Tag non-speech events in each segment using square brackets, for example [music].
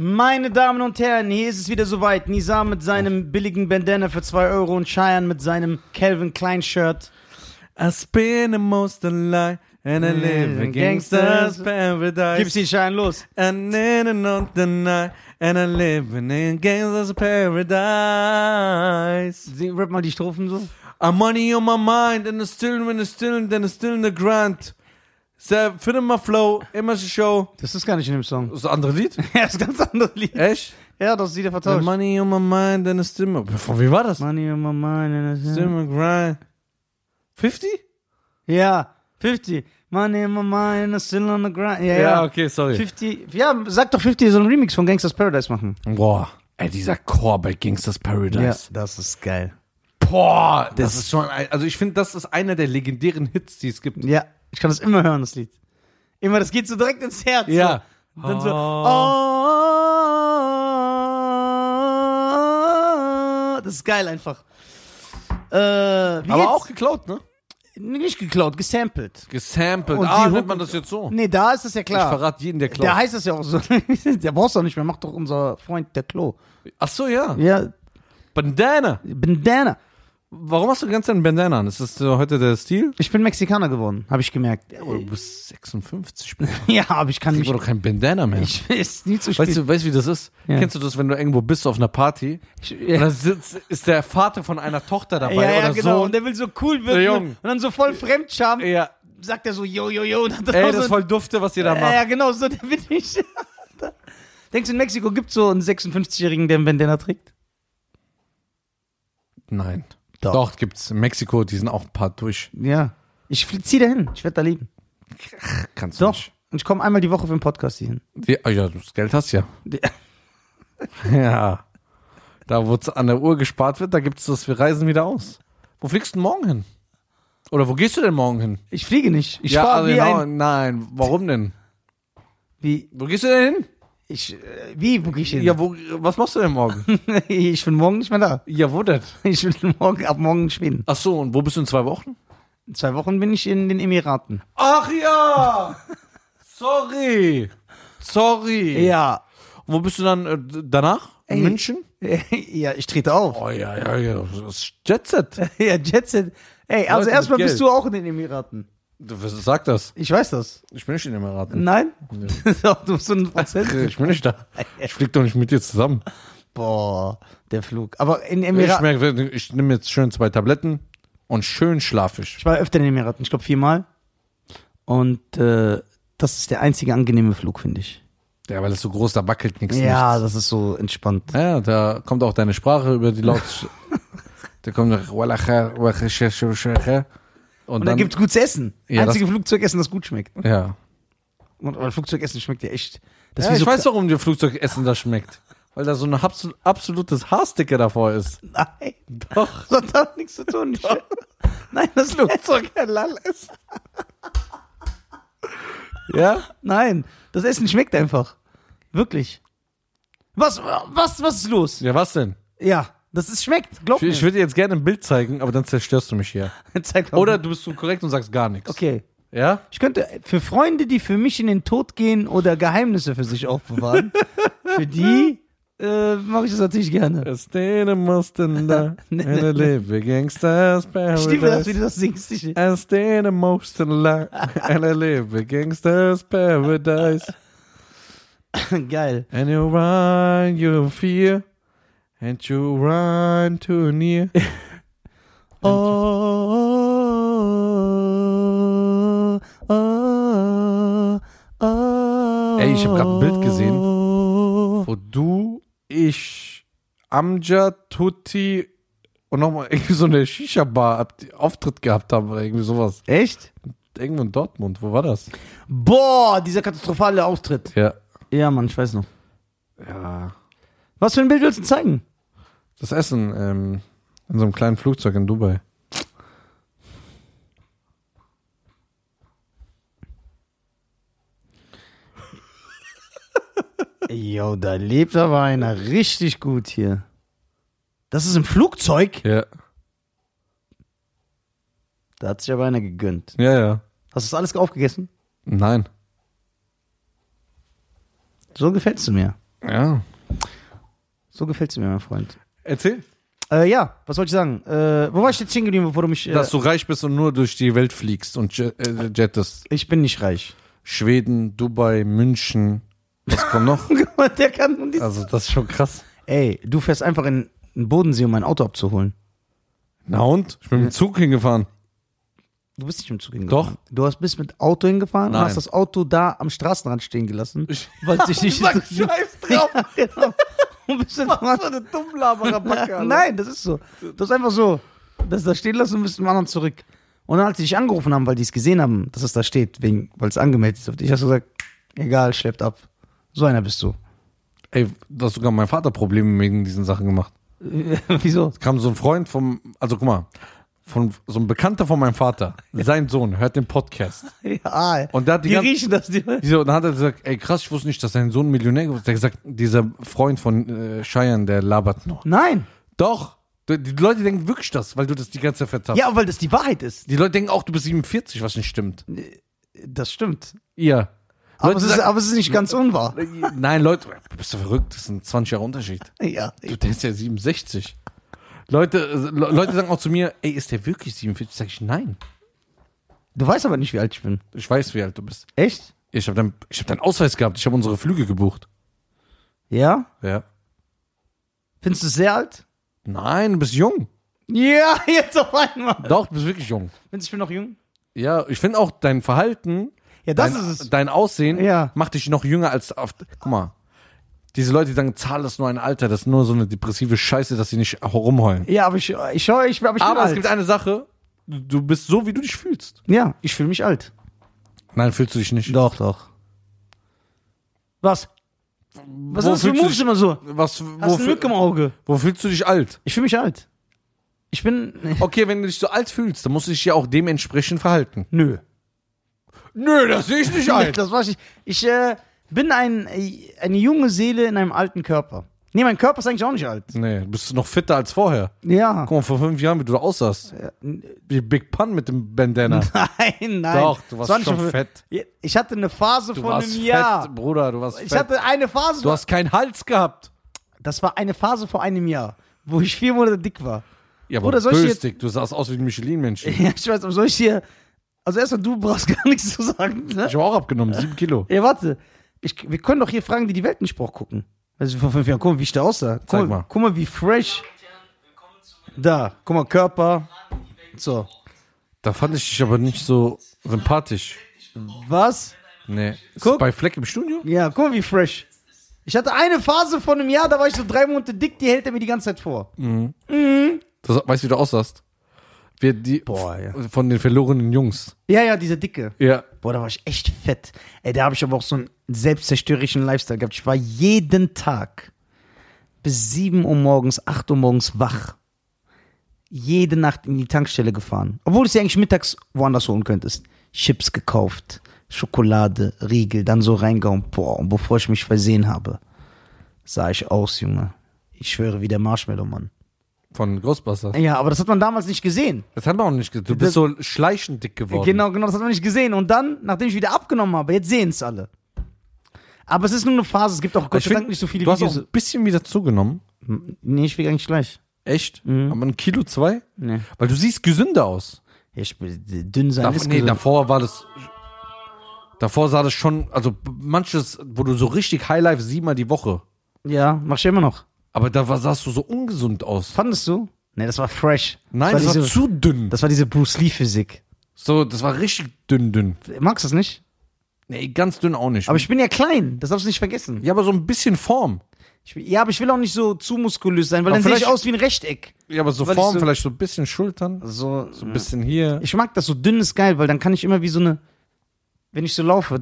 Meine Damen und Herren, hier ist es wieder soweit. Nizar mit seinem billigen Bandana für 2 Euro und Cheyenne mit seinem Calvin Klein Shirt. I spend the most alive and I live in gangster's paradise. Gib's die Cheyenne los. And then on the night and I live in gangster's paradise. Sie- Rap mal die Strophen so. I'm money on my mind and it's still when it's still then it's still in the grind. So, finde mal Flow, immer so Show. Das ist gar nicht in dem Song. Das ist ein anderes Lied? [laughs] Ja, das ist ein ganz anderes Lied. Echt? Ja, das ist wieder The vertauscht. money on my mind it's still Von wie war das? Money on my mind Still in the grind. 50? Ja, 50. Money in my mind and it's still on the grind. Ja, Ja, ja. okay, sorry. 50. Ja, sag doch 50 soll einen Remix von Gangsters Paradise machen. Boah, ey, dieser Chor bei Gangsters Paradise. das ist geil. Boah, das, ist schon, ein- also ich finde, das ist einer der legendären Hits, die es gibt. Ja, ich kann das immer hören, das Lied. Immer, das geht so direkt ins Herz. Ja. So. Dann so. Oh. Das ist geil einfach. Äh, Aber geht's? auch geklaut, ne? nicht geklaut, gesampelt. Gesampelt. Und ah, nennt man das jetzt so? Nee, da ist das ja Ich klar. verrate jeden, der klaut. Da heißt das ja auch so. [laughs] der brauchst du auch nicht mehr, macht doch unser Freund der Klo. Ach so, ja. Ja, Bandana. Bandana. Warum hast du ganz deinen Bandana an? Ist das so heute der Stil? Ich bin Mexikaner geworden, habe ich gemerkt. Ja, aber du bist 56. Bruder. [laughs] Ja, aber ich kann Ich mich. war doch kein Bandana mehr. Ich ist nie zu spät. weißt, du, weißt wie das ist? Ja. Kennst du das, wenn du irgendwo bist auf einer Party Ich, und ja, dann sitzt, ist der Vater von einer Tochter dabei ja, ja, oder genau. so? Und der will so cool wirken. Und dann so voll Fremdscham. Ja, Sagt er so, yo, yo, yo. Und dann ey, das ist voll dufte, was ihr da macht. ja, genau, so [laughs] der bin ich. Denkst du, in Mexiko gibt es so einen 56-Jährigen, der einen Bandana trägt? Nein. Doch. Doch. gibt's in Mexiko, die sind auch ein paar durch. Ja. Ich zieh da hin. Ich werde da leben. Kannst du Doch. nicht. Und ich komme einmal die Woche für den Podcast hier hin. Die, ah, ja, das Geld hast du ja. [laughs] Ja. Da, wo an der Uhr gespart wird, da gibt's das, wir reisen wieder aus. Wo fliegst du denn morgen hin? Oder wo gehst du denn morgen hin? Ich fliege nicht. Ich ja, fahre also wie genau, ein... nein, warum denn? Wie, Wo gehst du denn hin? Ich, äh, wie, wo geh ich hin? Ja, wo, was machst du denn morgen? [laughs] ich bin morgen nicht mehr da. ja, wo denn? [laughs] Ich bin morgen, ab morgen in Schweden. Ach so, und wo bist du in zwei Wochen? In zwei Wochen bin ich in den Emiraten. Ach ja! Sorry! Sorry! Ja. Und wo bist du dann äh, danach? In Ey. München? [laughs] ja, ich trete auf. Oh ja, ja, ja. Das ist Jetset. Ja, Jetset. Ey, also Leute erstmal bist du auch in den Emiraten. Du, was sagt das? Ich weiß das. Ich bin nicht in den Emiraten. Nein? [laughs] Doch, du bist so ein Prozent. Ich bin nicht da. Ich flieg doch nicht mit dir zusammen. Boah, der Flug. Aber in Ich, Emiraten. merke, ich nehme jetzt schön zwei Tabletten und schön schlaf ich. Ich war öfter in den Emiraten, ich glaube viermal. Und äh, das ist der einzige angenehme Flug, finde ich. Ja, weil es so groß, da wackelt nichts. Ja, nichts. das ist so entspannt. Ja, da kommt auch deine Sprache über die Laut. [laughs] da kommt noch und, Und dann gibt's gutes Essen. Ja, Einzige Flugzeugessen, das gut schmeckt. ja. Und aber Flugzeugessen schmeckt ja echt. Das ja ich so weiß, warum dir Flugzeugessen das schmeckt. Weil da so ein absol- absolutes Haarsticker davor ist. Nein, Doch. [laughs] das hat nichts zu tun. [laughs] Nein, das Flugzeug halal ist. Ja? Nein, das Essen schmeckt einfach. Wirklich. Was, was, was ist los? Ja, was denn? Ja, das ist schmeckt. Glaub Ich, mir. ich würde dir jetzt gerne ein Bild zeigen, aber dann zerstörst du mich hier. [laughs] Zeig mal. Oder du bist so korrekt und sagst gar nichts. Okay. Ja? Ich könnte für Freunde, die für mich in den Tod gehen oder Geheimnisse für sich aufbewahren, [laughs] für die äh, mache ich das natürlich gerne. Stay mussten da [laughs] in a live gangsters Ich liebe das, wie paradise. du das singst. Ich, I stay the most in line and I live a gangster's paradise. geil. And you run your fear and you run too near. [laughs] Oh, oh, oh, Ey, ich hab grad ein Bild gesehen. Wo du, ich, Amjad, Tutti und nochmal irgendwie so eine Shisha-Bar ab- Auftritt gehabt haben oder irgendwie sowas. Echt? Irgendwo in Dortmund. Wo war das? Boah, dieser katastrophale Auftritt. Ja. Ja, Mann, ich weiß noch. Ja. Was für ein Bild willst du zeigen? Das Essen ähm, in so einem kleinen Flugzeug in Dubai. [laughs] Jo, da lebt aber einer richtig gut hier. Das ist im Flugzeug? Ja. Da hat sich aber einer gegönnt. Ja, ja. Hast du das alles aufgegessen? Nein. So gefällst du mir. Ja. So gefällt's mir, mein Freund. Erzähl. Äh, ja, was wollte ich sagen? Äh, wo war ich jetzt stehen geblieben, bevor du mich. Äh, Dass du reich bist und nur durch die Welt fliegst und jet, äh, jettest. ich bin nicht reich. Schweden, Dubai, München. Was kommt noch? [laughs] Der kann. Also, das ist schon krass. Ey, du fährst einfach in den Bodensee, um mein Auto abzuholen. Na und? Ich bin mit dem Zug hingefahren. Du bist nicht im Zug hingefahren. Doch. Du hast, bist mit Auto hingefahren Nein. und hast das Auto da am Straßenrand stehen gelassen. Ich- weil es dich [laughs] nicht Sag interessiert. Scheiß drauf. [laughs] Ja, genau. Und bist dann eine Dummlaberabacke. [laughs] Nein, das ist so. Du hast einfach so das da stehen lassen und bist zum anderen zurück. Und dann, als sie dich angerufen haben, weil die es gesehen haben, dass es da steht, wegen, weil es angemeldet ist dich, hast du gesagt, egal, schleppt ab. So einer bist du. Ey, da hat sogar mein Vater Probleme wegen diesen Sachen gemacht. [laughs] Wieso? kam so ein Freund vom, also guck mal, von so ein Bekannter von meinem Vater, sein Sohn, hört den Podcast. [laughs] Ja, Und der hat die die ganze- riechen das. Die, So, dann hat er gesagt, ey krass, ich wusste nicht, dass sein Sohn Millionär ist. Der hat gesagt, dieser Freund von äh, Cheyenne, der labert noch. Nein. Doch, die Leute denken wirklich das, weil du das die ganze Zeit vertappst. Ja, weil das die Wahrheit ist. Die Leute denken auch, du bist 47, was nicht stimmt. Das stimmt. Ihr. Aber, Leute es ist, sagen- aber es ist nicht ganz unwahr. Nein, Leute, bist du verrückt? Das sind 20 Jahre Unterschied. Ja. Du, der ist ja 67. Leute, äh, Le- Leute sagen auch zu mir, ey, ist der wirklich 47? Sag ich, nein. Du weißt aber nicht, wie alt ich bin. Ich weiß, wie alt du bist. Echt? Ich habe deinen ich hab deinen Ausweis gehabt. Ich habe unsere Flüge gebucht. Ja? Ja. Findest du es sehr alt? Nein, du bist jung. Ja, [laughs] jetzt auf einmal. Doch, du bist wirklich jung. Findest du, ich bin noch jung? Ja, ich finde auch dein Verhalten, Ja, das dein, ist es. dein Aussehen Ja. macht dich noch jünger als auf. Guck mal. Diese Leute, die sagen, Zahl ist nur ein Alter, das ist nur so eine depressive Scheiße, dass sie nicht rumheulen. Ja, aber ich, ich schau, ich, aber ich bin Aber es alt. gibt eine Sache, du du bist so, wie du dich fühlst. ja, ich fühle mich alt. Nein, fühlst du dich nicht. Doch, doch. Was? Was Wo ist das für fühlst du Moves dich- immer so? Was, Hast wo, du eine Lücke im Auge? wo fühlst du dich alt? Ich fühle mich alt. Ich bin. [laughs] Okay, wenn du dich so alt fühlst, dann musst du dich ja auch dementsprechend verhalten. Nö. Nö, das sehe ich nicht [laughs] Das war ich. Ich äh, bin ein, eine junge Seele in einem alten Körper. Nee, mein Körper ist eigentlich auch nicht alt. Nee, du bist noch fitter als vorher. Ja. Guck mal, vor fünf Jahren, wie du da aussahst. Wie Big Pun mit dem Bandana. [laughs] Nein, nein. Doch, du warst schon fett. Ich hatte eine Phase Du von warst einem fett, Jahr. Bruder, du warst Ich fett. hatte eine Phase. Du hast keinen Hals gehabt. das war eine Phase vor einem Jahr, wo ich vier Monate dick war. Ja, aber Bruder, soll ich dick. Du sahst aus wie ein Michelin-Männchen. [laughs] Ja, ich weiß, aber soll ich hier. Also erstmal, du brauchst [laughs] gar nichts zu sagen. Ne? Ich habe auch abgenommen, sieben Kilo. Ja, warte. Ich, wir können doch hier Fragen, die die Welt nicht braucht, gucken. Also vor fünf Jahren, guck mal, wie ich da aussah. Guck Zeig mal, guck mal, wie fresh. Da, guck mal, Körper. So. Da fand ich dich aber nicht so sympathisch. Was? Nee. Guck. bei Fleck im Studio? Ja, guck mal, wie fresh. Ich hatte eine Phase von einem Jahr, da war ich so drei Monate dick, die hält er mir die ganze Zeit vor. Das, weißt du, wie du aussahst? Wir, die, Boah, ja. Von den verlorenen Jungs. Ja, ja, diese Dicke. Ja. Boah, da war ich echt fett. Ey, da habe ich aber auch so einen selbstzerstörerischen Lifestyle gehabt. Ich war jeden Tag bis 7 Uhr morgens, 8 Uhr morgens wach. Jede Nacht in die Tankstelle gefahren. Obwohl du sie eigentlich mittags woanders holen könntest. Chips gekauft, Schokolade, Riegel, dann so reingehauen. Boah, und bevor ich mich versehen habe, sah ich aus, Junge. Ich schwöre, wie der Marshmallow-Mann. Von Ghostbusters. Ja, aber das hat man damals nicht gesehen. Das hat man auch nicht gesehen. Du bist so schleichend dick geworden. Genau, genau, das hat man nicht gesehen. Und dann, nachdem ich wieder abgenommen habe, jetzt sehen es alle. Aber es ist nur eine Phase, es gibt auch Gott sei Dank nicht so viele du hast auch Videos. ein bisschen wieder zugenommen. Nee, ich wiege eigentlich gleich. Echt? Mhm. Aber ein Kilo zwei? Nee. Weil du siehst gesünder aus. Ja, ich bin dünn sein Dav nee, gesund. davor war das. Davor sah das schon, also manches, wo du so richtig Highlife siebenmal die Woche. Ja, mach ich immer noch. Aber da war, sahst du so ungesund aus. Fandest du? Nee, das war fresh. Nein, das das war, war diese, zu dünn. das war diese Bruce Lee Physik. So, das war richtig dünn, dünn. Magst du das nicht? Nee, ganz dünn auch nicht. Aber ich bin ja klein, das darfst du nicht vergessen. ja, aber so ein bisschen Form. Bin- ja, aber ich will auch nicht so zu muskulös sein, weil Aber dann sehe ich vielleicht- aus wie ein Rechteck. Ja, aber so Weil Form, so- vielleicht so ein bisschen Schultern, So, so ein bisschen hier. Ich mag das so dünn ist geil, weil dann kann ich immer wie so eine, wenn ich so laufe,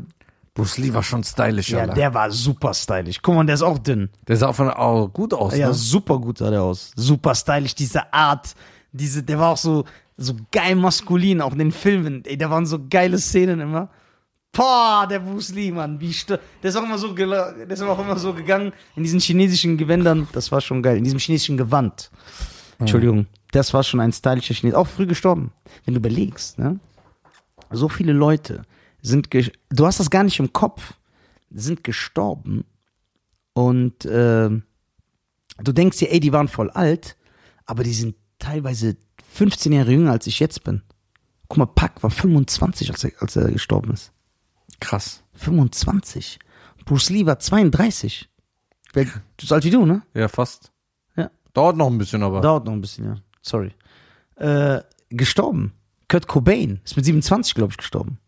Bruce Lee war schon stylisch, ja, Alter. der war super stylisch. Guck mal, der ist auch dünn. Der sah von oh, gut aus, Ja, ne? super gut sah der aus. Super stylisch, diese Art, diese, der war auch so, so geil maskulin, auch in den Filmen. Ey, da waren so geile Szenen immer. Boah, der Bruce Lee, Mann, wie st Der ist auch immer so, der ist auch immer so gegangen in diesen chinesischen Gewändern. Das war schon geil. In diesem chinesischen Gewand. Entschuldigung. Das war schon ein stylischer Chines. Auch früh gestorben. Wenn du überlegst, ne? So viele Leute sind, du hast das gar nicht im Kopf, sind gestorben Und ähm, du denkst dir, ey, die waren voll alt, aber die sind teilweise 15 Jahre jünger, als ich jetzt bin. Guck mal, Pack war 25, als er, als er gestorben ist. Krass. 25. Bruce Lee war 32. Wer, so alt wie du, ne? Ja, fast. Ja. Dauert noch ein bisschen, aber. Dauert noch ein bisschen, ja. Sorry. Äh, gestorben. Kurt Cobain ist mit 27, glaube ich, gestorben.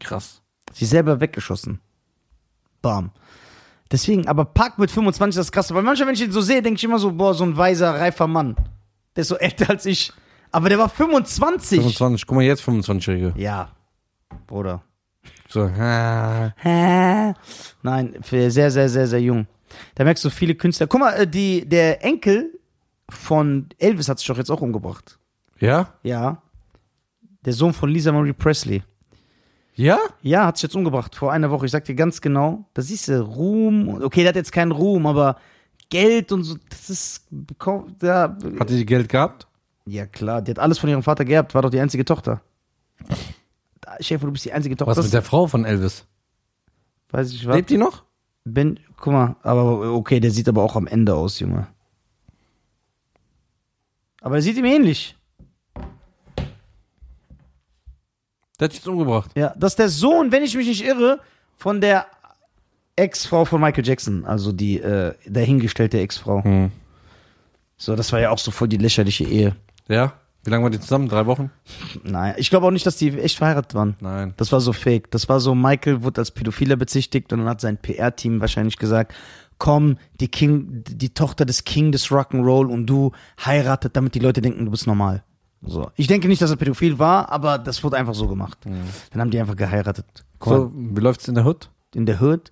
Krass. Sich selber weggeschossen. Bam. Deswegen, aber Park mit 25 das ist krass, weil manchmal, wenn ich ihn so sehe, denke ich immer so, boah, so ein weiser, reifer Mann. Der ist so [laughs] älter als ich. Aber der war 25. 25. Guck mal, jetzt 25-Jährige. Ja, Bruder. So, ah. Hä? Nein, sehr, sehr, sehr, sehr jung. Da merkst du viele Künstler. Guck mal, äh, die, der Enkel von Elvis hat sich doch jetzt auch umgebracht. Ja? Ja. Der Sohn von Lisa Marie Presley. Ja? Ja, hat sich jetzt umgebracht vor einer Woche. Ich sag dir ganz genau. Da siehst du Ruhm. Okay, der hat jetzt keinen Ruhm, aber Geld und so. Das ist. Ja, Hatte die Geld gehabt? ja klar, die hat alles von ihrem Vater geerbt. War doch die einzige Tochter. Da, Schäfer, du bist die einzige Tochter. Was mit der Frau von Elvis? Weiß ich was. Lebt die noch? Ben, guck mal, aber okay, der sieht aber auch am Ende aus, Junge. Aber er sieht ihm ähnlich. Der hat sich jetzt umgebracht. Ja, das ist der Sohn, wenn ich mich nicht irre, von der Ex-Frau von Michael Jackson, also die äh, dahingestellte Ex-Frau. Hm. So, das war ja auch so voll die lächerliche Ehe. Ja? Wie lange waren die zusammen? Drei Wochen? Nein, ich glaube auch nicht, dass die echt verheiratet waren. Nein. Das war so fake. Das war so, Michael wurde als Pädophiler bezichtigt und dann hat sein PR-Team wahrscheinlich gesagt, komm, die King, die Tochter des King des Rock'n'Roll und du heiratet, damit die Leute denken, du bist normal. So. Ich denke nicht, dass er pädophil war, aber das wurde einfach so gemacht. Dann haben die einfach geheiratet. Mal, So, wie läuft's in der Hood? in der Hood.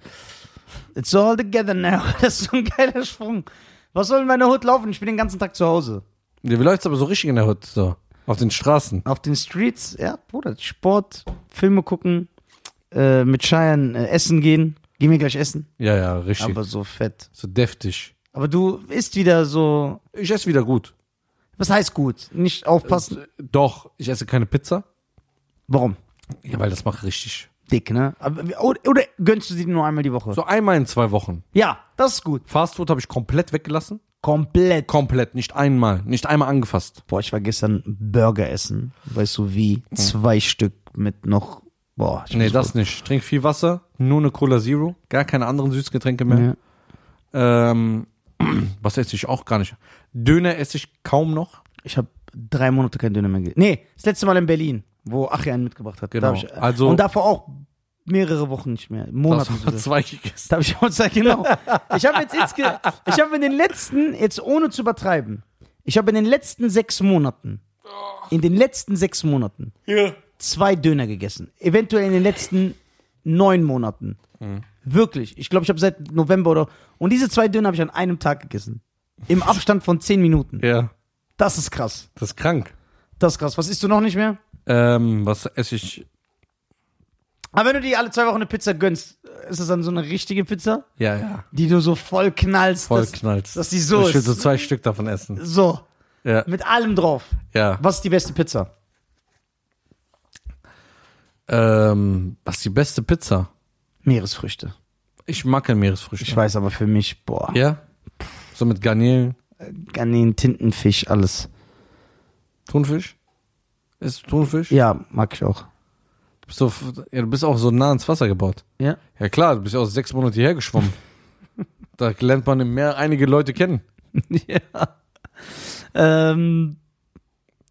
It's all together now. [laughs] Das ist so ein geiler Sprung. Was soll in meiner Hood laufen? Ich bin den ganzen Tag zu Hause. Ja, wie läuft's aber so richtig in der Hood? So. Auf den Straßen. Auf den Streets, ja, Bruder, Sport, Filme gucken, äh, mit Scheiern äh, essen gehen. Gehen wir gleich essen? Ja, ja, richtig. Aber so fett. so deftig. Aber du isst wieder so. Ich esse wieder gut. Was heißt gut? Nicht aufpassen. Doch, ich esse keine Pizza. Warum? Ja, weil das macht richtig. Dick, ne? Aber, oder, oder gönnst du sie nur einmal die Woche? So einmal in zwei Wochen. Ja, das ist gut. Fastfood habe ich komplett weggelassen. Komplett. Komplett, nicht einmal. Nicht einmal angefasst. Boah, ich war gestern Burger essen. Weißt du wie? Zwei Stück mit noch. Boah, ich Nee, das nicht. Ich trinke viel Wasser, nur eine Cola Zero, gar keine anderen Süßgetränke mehr. Ja. Ähm, [clears throat] was esse ich auch gar nicht. Döner esse ich kaum noch. Ich habe drei Monate kein Döner mehr gegessen. Nee, das letzte Mal in Berlin, wo Achie einen mitgebracht hat. Da Genau. ich, Also- und davor auch mehrere Wochen nicht mehr. Monate. Das war zwei gegessen. Da habe ich auch gesagt, genau. Ich habe jetzt insge ich habe in den letzten, jetzt ohne zu übertreiben, ich habe in den letzten sechs Monaten, in den letzten sechs Monaten Ja. zwei Döner gegessen. Eventuell in den letzten neun Monaten. Wirklich. Ich glaube, ich habe seit November oder. Und diese zwei Döner habe ich an einem Tag gegessen. Im Abstand von zehn Minuten. Ja, Das ist krass. das ist krank. Das ist krass. Was isst du noch nicht mehr? Ähm, was esse ich? Aber wenn du dir alle zwei Wochen eine Pizza gönnst, ist das dann so eine richtige Pizza, Ja, ja. die du so voll knallst? Voll dass, knallt. dass die so Ich will ist. so zwei Stück davon essen. So, Ja, mit allem drauf. ja. Was ist die beste Pizza? Ähm, was ist die beste Pizza? Meeresfrüchte. Ich mag keine Meeresfrüchte. Ich weiß aber für mich, boah, Ja? So mit Garnelen, Garnelen, Tintenfisch, alles. Thunfisch? Ist Thunfisch? Ja, mag ich auch. Du bist, so, ja, du bist auch so nah ins Wasser gebaut. Ja? Ja klar, du bist ja auch sechs Monate hierher geschwommen. [laughs] da lernt man im Meer einige Leute kennen. [laughs] ja. Ähm,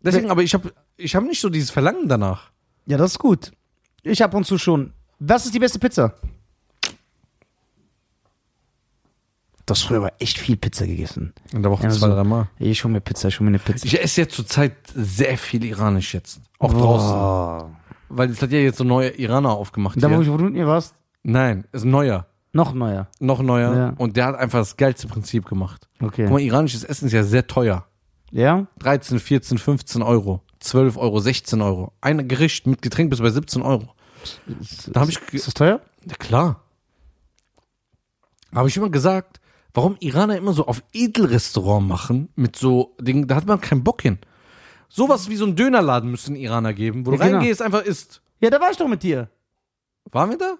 Deswegen, aber ich habe ich hab nicht so dieses Verlangen danach. ja, das ist gut. Ich ab und zu schon. Was ist die beste Pizza? Das früher war echt viel Pizza gegessen. In der Woche Ja, zwei, so. dreimal. Ich hol mir Pizza, ich hol mir eine Pizza. Ich esse jetzt zurzeit sehr viel Iranisch jetzt. Auch draußen. Boah. Weil es hat ja jetzt so neue Iraner aufgemacht. Da, wo, ich, wo du mit mir warst? Nein, ist ein neuer. Noch neuer. Noch neuer. Ja. Und der hat einfach das geilste Prinzip gemacht. Okay. Guck mal, iranisches Essen ist ja sehr teuer. Ja? 13, 14, 15 Euro. 12 Euro, 16 Euro. Ein Gericht mit Getränk bis bei 17 Euro. Da habe ich, Ist das teuer? ja klar. Habe ich immer gesagt, warum Iraner immer so auf Edelrestaurant machen mit so Dingen, da hat man keinen Bock hin. Sowas wie so ein Dönerladen müsste ein Iraner geben, wo du Ja, genau. reingehst, einfach isst. Ja, da war ich doch mit dir. Waren wir da?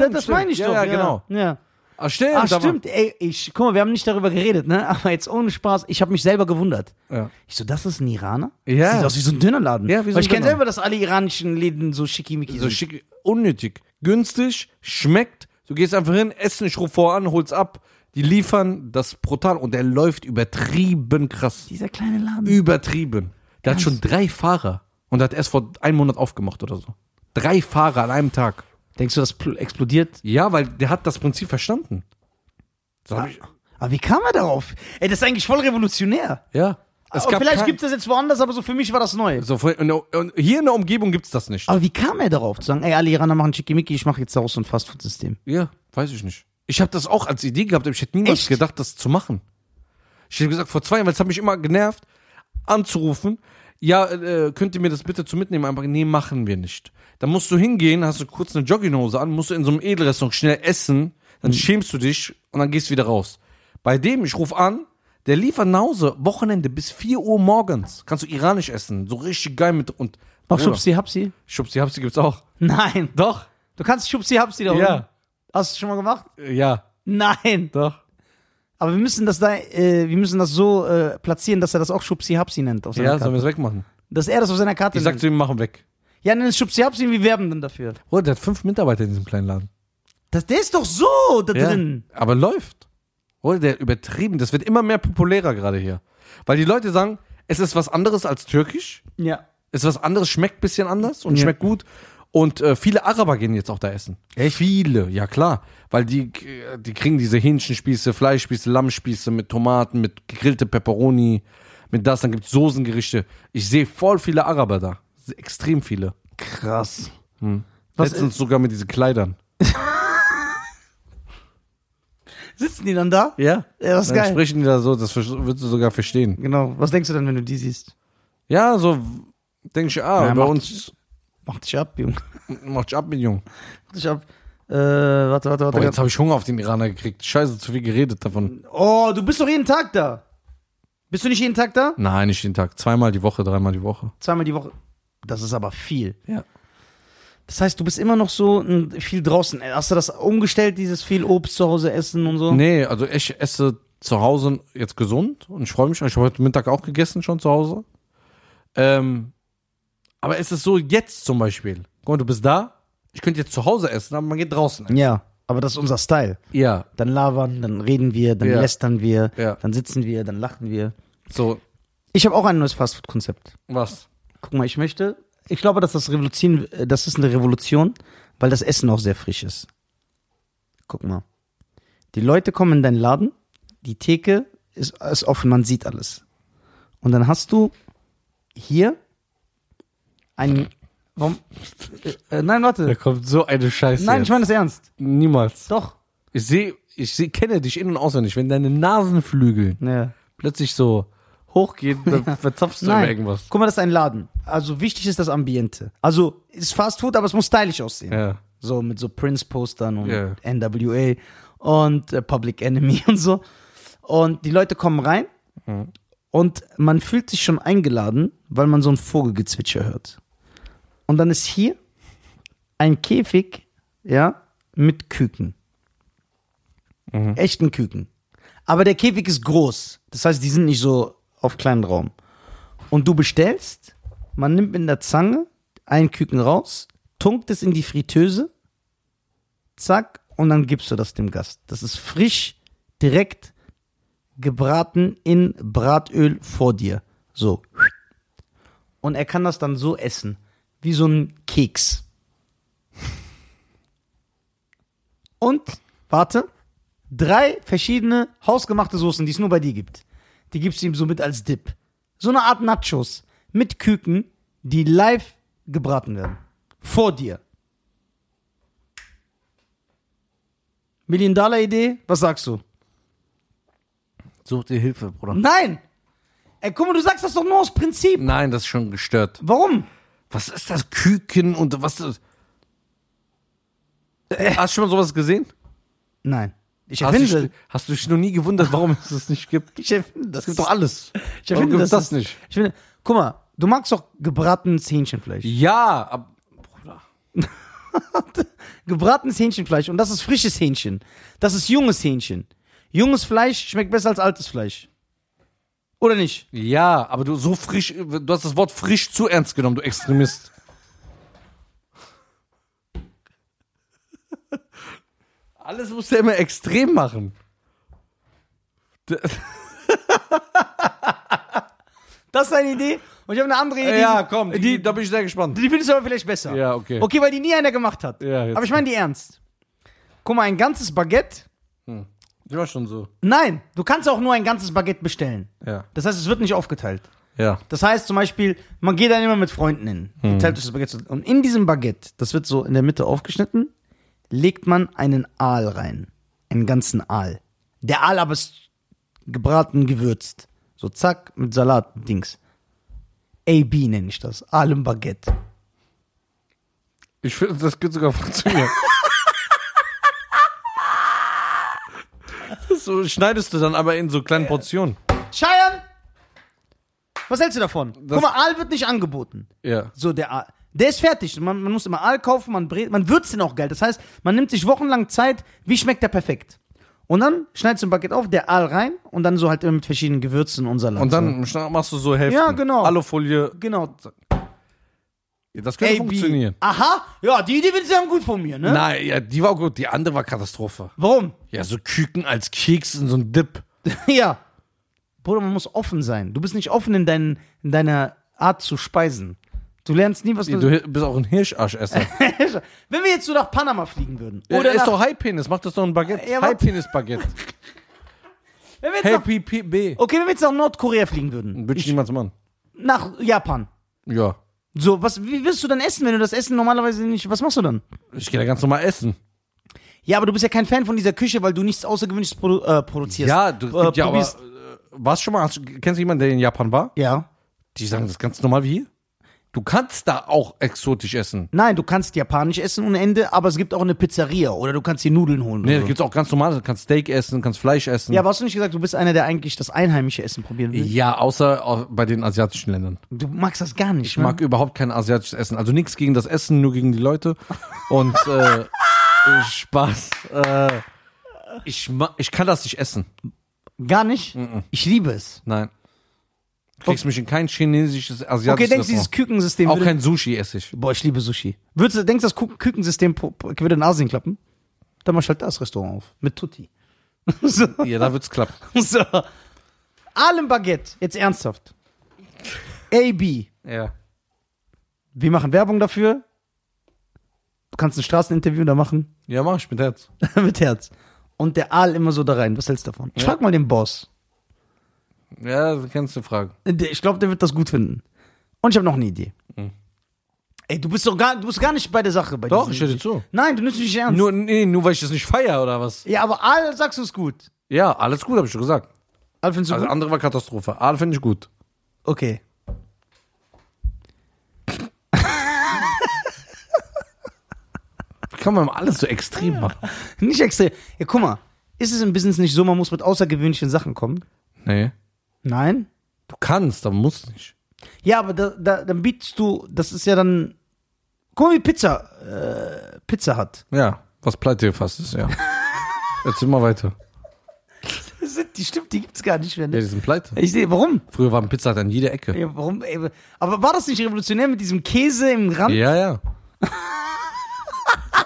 da- das stimmt. meine ich ja, doch. Ja, genau. Ja. Ah, stimmt. War- stimmt, ey, ich, guck mal, wir haben nicht darüber geredet, ne? Aber jetzt ohne Spaß, ich habe mich selber gewundert. Ja. Ich so, das ist ein Iraner? Ja. Sieht aus wie so ein Dönerladen. Ja, wie so Weil ich kenne selber, dass alle iranischen Läden so schickimicki So sind. schick, unnötig. Günstig, schmeckt. Du gehst einfach hin, essen, ich ruf voran, hol's ab. Die liefern das brutal und der läuft übertrieben krass. Dieser kleine Laden. Übertrieben. Der hat schon drei Fahrer und hat erst vor einem Monat aufgemacht oder so. Drei Fahrer an einem Tag. Denkst du, das pl- explodiert? Ja, weil der hat das Prinzip verstanden. So hab ich, Aber wie kam er darauf? Ey, das ist eigentlich voll revolutionär. ja. Es aber vielleicht kein- gibt es das jetzt woanders, aber so für mich war das neu. so, und, hier in der Umgebung gibt's das nicht. Aber wie kam er darauf? Zu sagen, ey, alle Iraner machen Schickimicki, ich mache jetzt daraus so ein Fastfood-System. Ja, weiß ich nicht. Ich habe das auch als Idee gehabt, aber ich hätte niemals Echt? gedacht, das zu machen. Ich hätte gesagt, vor zwei Jahren, weil es hat mich immer genervt, anzurufen, ja, äh, könnt ihr mir das bitte zu mitnehmen? Einfach, nee, machen wir nicht. Dann musst du hingehen, hast du kurz eine Jogginghose an, musst du in so einem Edelrestaurant schnell essen, dann schämst du dich und dann gehst du wieder raus. Bei dem, ich rufe an, der liefert nach Hause, Wochenende bis 4 Uhr morgens. Kannst du iranisch essen, so richtig geil mit und Bruder, Schubsi Hapsi? Schubsi Hapsi gibt's auch. Nein. Doch. Du kannst Schubsi Hapsi da Ja. oben. Hast du schon mal gemacht? Ja, Nein. doch. Aber wir müssen das da, äh, wir müssen das so äh, platzieren, dass er das auch Schubsi Hapsi nennt auf seiner Ja, sollen Karte. wir es wegmachen? Dass er das auf seiner Karte Ich sag nennt. zu ihm, machen weg. Ja, nenn es Schubsi Hapsi und wir werben dann dafür. Oh, der hat fünf Mitarbeiter in diesem kleinen Laden. Das, der ist doch so da drin. Aber läuft. Oder der übertrieben. Das wird immer mehr populärer gerade hier. Weil die Leute sagen, es ist was anderes als türkisch. Ja. Es ist was anderes, schmeckt ein bisschen anders und Ja. schmeckt gut. Und äh, viele Araber gehen jetzt auch da essen. Echt? Viele, ja klar. Weil die, äh, die kriegen diese Hähnchenspieße, Fleischspieße, Lammspieße mit Tomaten, mit gegrillte Peperoni, mit das. Dann gibt's Soßengerichte. Ich sehe voll viele Araber da. Extrem viele. Krass. Was Letztens sogar mit diesen Kleidern. [laughs] Sitzen die dann da? Ja? Ja, das ist Dann geil. sprechen die da so, das würdest du sogar verstehen. Genau. Was denkst du denn, wenn du die siehst? Ja, so denke ich, ah, Ja, bei uns Mach dich ab, Junge. macht ich ab mit Jung. Mach dich ab. Äh, warte, warte, warte. Boah, jetzt habe ich Hunger auf den Iraner gekriegt. Scheiße, zu viel geredet davon. oh, du bist doch jeden Tag da. Bist du nicht jeden Tag da? Nein, nicht jeden Tag. Zweimal die Woche, dreimal die Woche. Zweimal die Woche. Das ist aber viel. Ja. Das heißt, du bist immer noch so viel draußen. Hast du das umgestellt, dieses viel Obst zu Hause essen und so? Nee, also ich esse zu Hause jetzt gesund und ich freue mich. Ich habe heute Mittag auch gegessen schon zu Hause. Ähm, aber es ist so jetzt zum Beispiel. Guck mal, du bist da. Ich könnte jetzt zu Hause essen, aber man geht draußen. essen. Ja, aber das ist unser Style. Ja, Dann labern, dann reden wir, dann Ja. lästern wir, Ja. dann sitzen wir, dann lachen wir. so, Ich habe auch ein neues Fastfood-Konzept. was? Guck mal, ich möchte, ich glaube, dass das Revolution, äh, das ist eine Revolution, weil das Essen auch sehr frisch ist. Guck mal. Die Leute kommen in deinen Laden, die Theke ist, ist offen, man sieht alles. Und dann hast du hier ein, warum, äh, äh, nein, Da warte. kommt so eine Scheiße. Nein, jetzt. ich meine das ernst. Niemals. Doch. Ich sehe, ich seh, kenne dich in- und auswendig. Wenn deine Nasenflügel Ja. plötzlich so hochgehen, dann [laughs] verzapfst du Nein. immer irgendwas. Guck mal, das ist ein Laden. Also wichtig ist das Ambiente. Also ist Fast Food, aber es muss stylisch aussehen. Ja. So mit so Prince-Postern und Ja. NWA und äh, Public Enemy [laughs] und so. Und die Leute kommen rein Mhm. und man fühlt sich schon eingeladen, weil man so ein Vogelgezwitscher hört. Und dann ist hier ein Käfig, ja, mit Küken. Mhm. Echten Küken. Aber der Käfig ist groß. Das heißt, die sind nicht so auf kleinen Raum. Und du bestellst, man nimmt mit der Zange einen Küken raus, tunkt es in die Fritteuse, zack, und dann gibst du das dem Gast. Das ist frisch, direkt gebraten in Bratöl vor dir. So. Und er kann das dann so essen, wie so ein Keks. Und, warte, drei verschiedene hausgemachte Soßen, die es nur bei dir gibt. Die gibst du ihm so mit als Dip. So eine Art Nachos mit Küken, die live gebraten werden. Vor dir. Million-Dollar-Idee? Was sagst du? Such dir Hilfe, Bruder. Nein! Ey, guck mal, du sagst das doch nur aus Prinzip. Nein, das ist schon gestört. Warum? Was ist das? Küken und was ist Hast du schon mal sowas gesehen? Nein. Ich Hast, erfinde, du, hast du dich noch nie gewundert, warum es das nicht gibt? [laughs] ich erfinde das. Es gibt doch alles. Ich Warum erfinde gibt's das, das nicht? Ich finde, guck mal, du magst doch gebratenes Hähnchenfleisch. Ja, aber, Bruder. [laughs] Gebratenes Hähnchenfleisch und das ist frisches Hähnchen. Das ist junges Hähnchen. Junges Fleisch schmeckt besser als altes Fleisch. Oder nicht? Ja, aber du so frisch, du hast das Wort frisch zu ernst genommen, du Extremist. [laughs] Alles muss ja immer extrem machen. [laughs] Das ist eine Idee. Und ich habe eine andere Idee. Ja, komm, die, die, da bin ich sehr gespannt. die findest du aber vielleicht besser. Ja, okay. Okay, weil die nie einer gemacht hat. Ja, aber ich meine die ernst. Guck mal, ein ganzes Baguette. Die war schon so. Nein, du kannst auch nur ein ganzes Baguette bestellen. Ja. Das heißt, es wird nicht aufgeteilt. Ja. Das heißt zum Beispiel, man geht dann immer mit Freunden hin, teilt sich das Baguette. Und in diesem Baguette, das wird so in der Mitte aufgeschnitten, legt man einen Aal rein. Einen ganzen Aal. Der Aal aber ist gebraten, gewürzt. So zack, mit Salat, Dings. AB nenne ich das. Aal im Baguette. Ich finde, das könnte sogar funktionieren. [laughs] so schneidest du dann aber in so kleinen Portionen. Cheyenne! Was hältst du davon? Das- Guck mal, Aal wird nicht angeboten. Ja. So, der Aal. Der ist fertig. Man, man muss immer Aal kaufen, man brät, man würzt den auch geil. Das heißt, man nimmt sich wochenlang Zeit, wie schmeckt der perfekt? Und dann schneidest du ein Baguette auf, der Aal rein und dann so halt immer mit verschiedenen Gewürzen und Salat. Und dann schna- machst du so Hälften. Ja, genau. Alufolie. so. Genau. Das könnte AB. funktionieren. Aha, ja, die Idee wird sehr gut von mir, ne? Nein, ja, die war gut. Die andere war Katastrophe. Warum? Ja, so Küken als Keks in so ein Dip. [laughs] ja. Bruder, man muss offen sein. Du bist nicht offen in, deinen, in deiner Art zu speisen. Du lernst nie, was du. Du bist auch ein Hirschaschesser. [laughs] Wenn wir jetzt so nach Panama fliegen würden. Oder Oder ist doch High Penis. Mach das doch ein Baguette. Ja, High Penis Baguette. [laughs] wenn wir jetzt nach, PB. okay, wenn wir jetzt nach Nordkorea fliegen würden. Würde ich niemals machen. Nach Japan. Ja. So, was, wie wirst du dann essen, wenn du das Essen normalerweise nicht. Was machst du dann? Ich gehe da ganz normal essen. Ja, aber du bist ja kein Fan von dieser Küche, weil du nichts Außergewöhnliches produ äh, produzierst. Ja, du äh, ja aber. Äh, warst schon mal, hast, kennst du jemanden, der in Japan war? Ja. Die sagen das ganz normal wie hier. Du kannst da auch exotisch essen. Nein, du kannst japanisch essen ohne Ende, aber es gibt auch eine Pizzeria oder du kannst dir Nudeln holen. Nee, da so. gibt's auch ganz normal. Du kannst Steak essen, kannst Fleisch essen. Ja, aber hast du nicht gesagt, du bist einer, der eigentlich das einheimische Essen probieren will? Ja, außer au- bei den asiatischen Ländern. Du magst das gar nicht, Ich mag überhaupt kein asiatisches Essen. Also nichts gegen das Essen, nur gegen die Leute. Und äh, [laughs] Spaß. Äh, ich, ich kann das nicht essen. Gar nicht? Ich liebe es. Nein. Du kriegst mich in kein chinesisches, asiatisches Okay, denkst du, dieses. Kükensystem Auch würde... kein Sushi esse ich. Boah, ich liebe Sushi. Würdest du, denkst du, das Kü- Kükensystem würde in Asien klappen? Dann mach ich halt das Restaurant auf. Mit Tutti. [laughs] so. Ja, da wird's klappen. [laughs] so. Allem Baguette. Jetzt ernsthaft. AB. Ja. Wir machen Werbung dafür. Du kannst ein Straßeninterview da machen. Ja, mach ich mit Herz. [laughs] mit Herz. Und der Aal immer so da rein. Was hältst du davon? Ich Ja. frag mal den Boss. Ja, du kennst die Frage. Ich glaube, der wird das gut finden. Und ich habe noch eine Idee. Ey, du bist doch gar, du bist gar nicht bei der Sache. Bei Mhm. Doch, ich höre dir zu. Nein, du nimmst mich nicht ernst. Nur, nee, nur weil ich das nicht feier oder was? ja, aber Aal sagst du es gut. Ja, alles gut, habe ich schon gesagt. Aal findest du Also gut? andere war Katastrophe. Aal finde ich gut. Okay. Wie kann man alles so extrem machen? Nicht extrem. Ja, guck mal. Ist es im Business nicht so, man muss mit außergewöhnlichen Sachen kommen? Nee. Nein? Du kannst, aber musst nicht. Ja, aber da, da, dann bietest du, das ist ja dann. Guck mal, wie Pizza, äh, Pizza hat. Ja, was pleite gefasst ist, ja. [laughs] Erzähl mal weiter. Das sind, die stimmt, die gibt's gar nicht mehr. Ja, Ne? die sind pleite. Ich sehe, warum? Früher war ein Pizza an jeder Ecke. Ja, warum? Ey, aber war das nicht revolutionär mit diesem Käse im Rand? Ja, ja. [laughs]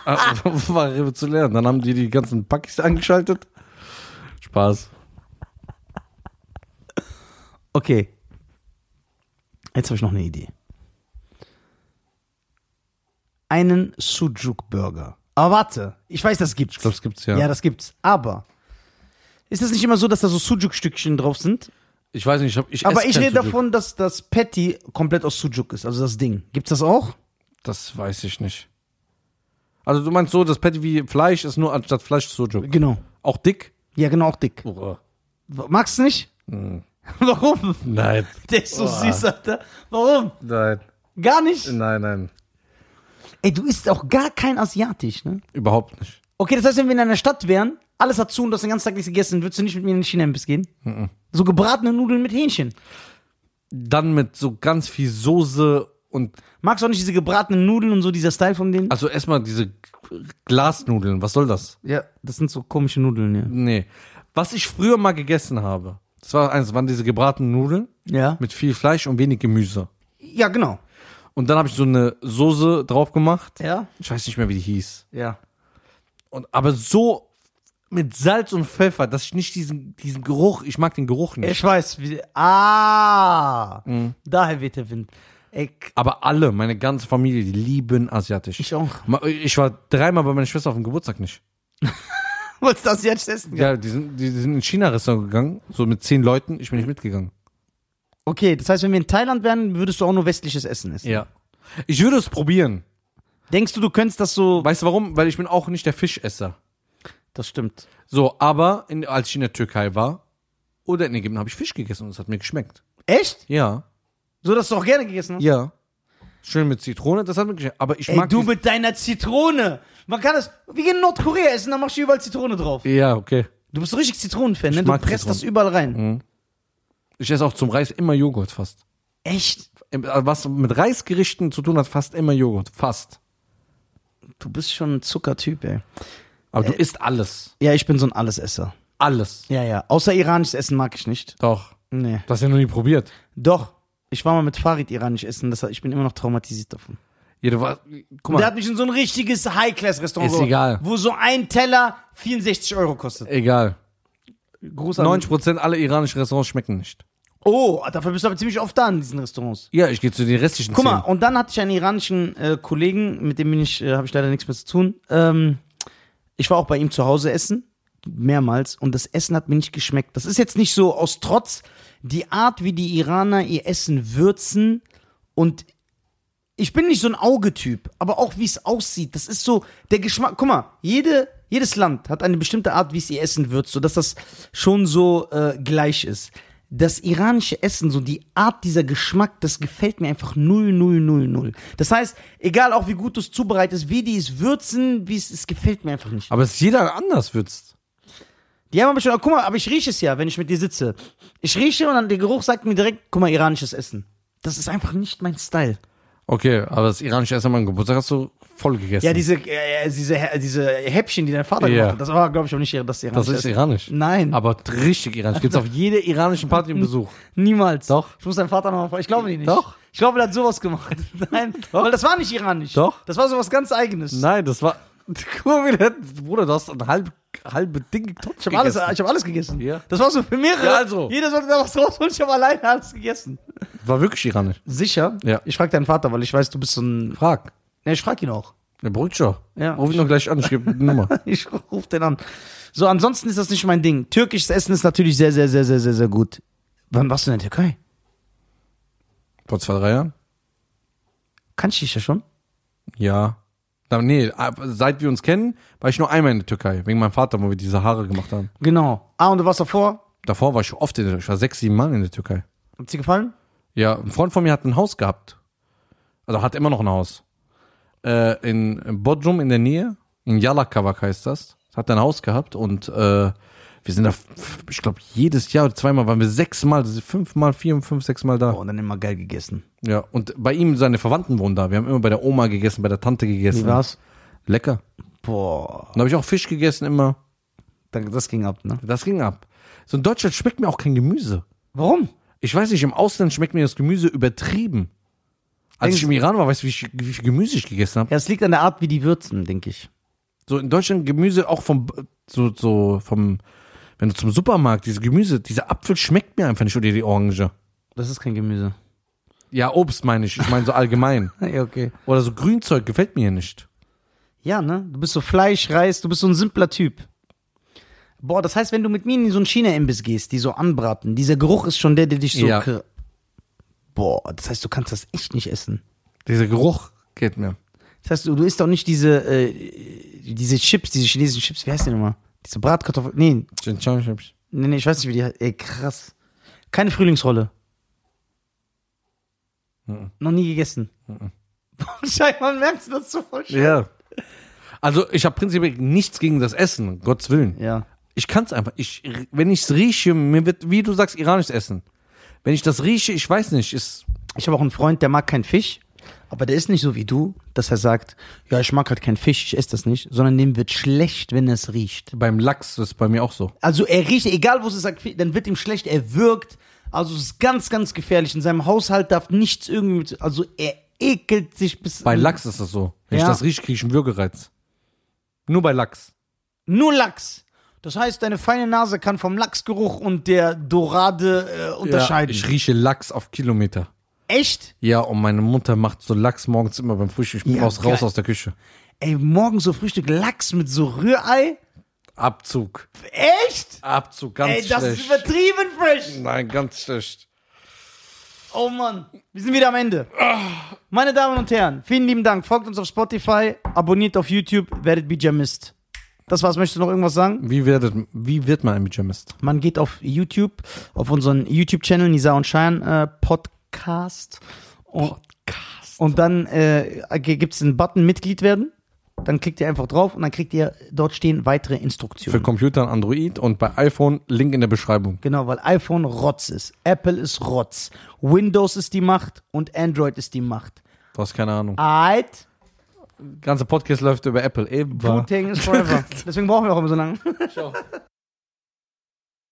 Ah, [laughs] war revolutionär. Dann haben die die ganzen Packis angeschaltet. Spaß. Okay. Jetzt habe ich noch eine Idee. Einen Sujuk-Burger. Aber warte, ich weiß, das gibt's. Ich glaube, es gibt's ja. ja, das gibt's. Aber ist das nicht immer so, dass da so Sujuk-Stückchen drauf sind? ich weiß nicht, ich, hab, ich Aber esse ich kein rede Sujuk. davon, dass das Patty komplett aus Sujuk ist, also das Ding. Gibt's das auch? Das weiß ich nicht. Also du meinst so, das Patty wie Fleisch ist nur anstatt Fleisch Sujuk. Genau. Auch dick? Ja, genau, auch dick. Magst du nicht? [laughs] Warum? Nein. Der ist so Boah. süß, Alter. Warum? Nein. Gar nicht? Nein, nein. Ey, du isst auch gar kein Asiatisch, ne? Überhaupt nicht. Okay, das heißt, wenn wir in einer Stadt wären, alles hat zu und du hast den ganzen Tag nichts gegessen, würdest du nicht mit mir in den China-Imbiss gehen? So gebratene Nudeln mit Hähnchen. Dann mit so ganz viel Soße Und Magst du auch nicht diese gebratenen Nudeln und so, dieser Style von denen? also erstmal diese Glasnudeln, was soll das? Ja, das sind so komische Nudeln, ja. Nee. Was ich früher mal gegessen habe, das war eins, waren diese gebratenen Nudeln Ja? mit viel Fleisch und wenig Gemüse. Ja, genau. Und dann habe ich so eine Soße drauf gemacht. Ja? Ich weiß nicht mehr, wie die hieß. Ja. Und aber so mit Salz und Pfeffer, dass ich nicht diesen, diesen Geruch, ich mag den Geruch nicht. Ich weiß, wie. Ah! Daher weht der Wind. Ey, Aber alle, meine ganze Familie, die lieben asiatisch. ich auch. Ma- Ich war dreimal bei meiner Schwester auf dem Geburtstag nicht. [laughs] [laughs] Wolltest du das jetzt essen? Ja, die sind, die sind in China-Restaurant gegangen, so mit zehn Leuten. Ich bin nicht mitgegangen. Okay, das heißt, wenn wir in Thailand wären, würdest du auch nur westliches Essen essen. Ja. Ich würde es probieren. Denkst du, du könntest das so. Weißt du warum? Weil ich bin auch nicht der Fischesser. Das stimmt. So, aber in, als ich in der Türkei war oder in Ägypten, habe ich Fisch gegessen und es hat mir geschmeckt. Echt? Ja. So, dass du auch gerne gegessen hast? Ja. Schön mit Zitrone, das hat mir geschmeckt. Aber ich Ey, mag du mit deiner Zitrone. Man kann das. Wir gehen in Nordkorea essen, dann machst du überall Zitrone drauf. Ja, okay. Du bist so richtig Zitronenfan, ne? Ich Du mag presst Zitronen. das überall rein. Ich esse auch zum Reis immer Joghurt fast. Echt? Was mit Reisgerichten zu tun hat, fast immer Joghurt. Fast. Du bist schon ein Zuckertyp, ey. Aber du isst alles. Ja, ich bin so ein Allesesser. Alles. Ja, ja. Außer iranisches Essen mag ich nicht. Doch. Nee. Das hast du ja noch nie probiert. Doch. Ich war mal mit Farid iranisch essen, das, ich bin immer noch traumatisiert davon. Ja, du war, guck Und der mal, hat mich in so ein richtiges High-Class-Restaurant Ist gebracht, egal. Wo so ein Teller 64 Euro kostet. egal. Gruß an 90% aller iranischen Restaurants schmecken nicht. Oh, dafür bist du aber ziemlich oft da in diesen Restaurants. Ja, ich gehe zu den restlichen Guck mal, zehn. und dann hatte ich einen iranischen äh, Kollegen, mit dem bin ich, äh, habe ich leider nichts mehr zu tun. Ähm, ich war auch bei ihm zu Hause essen, mehrmals, und das Essen hat mir nicht geschmeckt. Das ist jetzt nicht so aus Trotz die Art, wie die Iraner ihr Essen würzen und ich bin nicht so ein Augetyp, aber auch wie es aussieht, das ist so der Geschmack. Guck mal, jede, jedes Land hat eine bestimmte Art, wie es ihr Essen würzt, sodass das schon so äh, gleich ist. Das iranische Essen, so die Art dieser Geschmack, das gefällt mir einfach null, null, null, null. Das heißt, egal auch wie gut du es zubereitest, wie die es würzen, wie es, es gefällt mir einfach nicht. Aber es ist jeder anders würzt. Die haben aber schon, guck mal, aber ich rieche es ja, wenn ich mit dir sitze. Ich rieche und dann der Geruch sagt mir direkt, guck mal, iranisches Essen. Das ist einfach nicht mein Style. Okay, aber das iranische Essen am Geburtstag hast du voll gegessen. Ja, diese, äh, diese, diese Häppchen, die dein Vater Ja. gemacht hat, das war, glaube ich, auch nicht das iranische das ist Essen. iranisch. Nein, Aber richtig iranisch. Gibt's auf jeder iranischen Party einen Besuch. [laughs] niemals. Doch. Ich muss deinen Vater nochmal fragen. Ich glaube nicht. Doch. Ich glaube, er hat sowas gemacht. [laughs] Nein, [laughs] weil das war nicht iranisch. Doch. Das war sowas ganz Eigenes. Nein, das war. Guck mal, wie der, Bruder, du hast ein halb, halbe Ding geguckt. Ich habe alles, ich hab alles gegessen. Ja. Das war so für mehrere. Ja, also. Jeder sollte da was rausholen. Ich habe alleine alles gegessen. War wirklich iranisch. Sicher? Ja. Ich frage deinen Vater, weil ich weiß, du bist so ein. Frag. Ja, ich frage ihn auch. Der beruhigt schon. Ja. Ruf ihn noch gleich an, ich gebe die Nummer. [laughs] Ich rufe den an. So, ansonsten ist das nicht mein Ding. Türkisches Essen ist natürlich sehr, sehr, sehr, sehr, sehr, sehr gut. Wann warst du in der Türkei? Vor zwei, drei Jahren? Kannte ich dich ja schon? Ja. Na, nee, seit wir uns kennen, war ich nur einmal in der Türkei. Wegen meinem Vater, wo wir diese Haare gemacht haben. Genau. Ah, und du warst davor? Davor war ich oft in der Türkei. Ich war sechs, sieben Mal in der Türkei. Hat dir gefallen? Ja, ein Freund von mir hat ein Haus gehabt. Also hat immer noch ein Haus. Äh, in Bodrum in der Nähe, in Yalakavak heißt das. Hat ein Haus gehabt und äh, wir sind da, ich glaube, jedes Jahr oder zweimal waren wir sechsmal, fünfmal, vier, fünf, sechsmal da. Oh, und dann immer geil gegessen. Ja, und bei ihm, seine Verwandten wohnen da. Wir haben immer bei der Oma gegessen, bei der Tante gegessen. Wie war's? Lecker. Boah, Dann habe ich auch Fisch gegessen immer. das ging ab, ne? Das ging ab. So in Deutschland schmeckt mir auch kein Gemüse. Warum? Ich weiß nicht, im Ausland schmeckt mir das Gemüse übertrieben. Als Denkst ich im Iran war, weißt du, wie, ich, wie viel Gemüse ich gegessen habe? Ja, es liegt an der Art, wie die würzen, denke ich. So in Deutschland Gemüse auch vom, so, so vom, wenn du zum Supermarkt, diese Gemüse, dieser Apfel schmeckt mir einfach nicht oder die Orange. Das ist kein Gemüse. Ja, Obst meine ich, ich meine so allgemein. [laughs] Ja, okay. Oder so Grünzeug gefällt mir nicht. Ja, ne? Du bist so Fleisch, Reis, du bist so ein simpler Typ. Boah, das heißt, wenn du mit mir in so einen China-Imbiss gehst, die so anbraten, dieser Geruch ist schon der, der dich so. Ja. Boah, das heißt, du kannst das echt nicht essen. Dieser Geruch geht mir. Das heißt, du, du isst auch nicht diese, äh, diese Chips, diese chinesischen Chips, wie heißt die nochmal? Diese Bratkartoffeln. Nee, Chinchan-Chips. nee, nee, ich weiß nicht, wie die heißt. Ey, krass. Keine Frühlingsrolle. Mhm. Noch nie gegessen. [laughs] Scheiße, man merkt das so voll schön. Ja. Also ich habe prinzipiell nichts gegen das Essen, Gottes Willen. Ja. Ich kann es einfach. Ich, wenn ich es rieche, mir wird, wie du sagst, iranisches Essen. Wenn ich das rieche, ich weiß nicht, ist. Ich habe auch einen Freund, der mag keinen Fisch. Aber der ist nicht so wie du, dass er sagt, ja, ich mag halt keinen Fisch, ich esse das nicht, sondern dem wird schlecht, wenn es riecht. Beim Lachs das ist bei mir auch so. Also er riecht, egal wo es sagt, dann wird ihm schlecht, er wirkt. Also es ist ganz, ganz gefährlich. In seinem Haushalt darf nichts irgendwie mit, also er ekelt sich bis. Bei Lachs ist das so. Wenn ich Ja. das rieche, kriege ich einen Würgereiz. Nur bei Lachs. Nur Lachs. Das heißt, deine feine Nase kann vom Lachsgeruch und der Dorade äh, unterscheiden. Ja, ich rieche Lachs auf Kilometer. Echt? Ja, und meine Mutter macht so Lachs morgens immer beim Frühstück. Ich bin Ja, raus, raus aus der Küche. Ey, morgen so Frühstück Lachs mit so Rührei? Abzug. Echt? Abzug, ganz Ey, das schlecht. ist übertrieben fresh. Nein, ganz schlecht. Oh Mann, wir sind wieder am Ende. Meine Damen und Herren, vielen lieben Dank. Folgt uns auf Spotify, abonniert auf YouTube, werdet Bijamist. Das war's. Möchtest du noch irgendwas sagen? Wie, werdet, wie wird man ein Pyjamist? Man geht auf YouTube, auf unseren YouTube-Channel Nisa und Schein äh, Podcast. Und, Podcast. und dann äh, gibt's einen Button Mitglied werden. Dann klickt ihr einfach drauf und dann kriegt ihr, dort stehen weitere Für Instruktionen. Computer und Android und bei iPhone Link in der Beschreibung. Genau, weil iPhone Rotz ist. Apple ist Rotz. Windows ist die Macht und Android ist die Macht. Du hast keine Ahnung. Alright. Ganze Podcast läuft über Apple. Eben. Wu-Tang is forever. [laughs] Deswegen brauchen wir auch immer so lange. Ciao.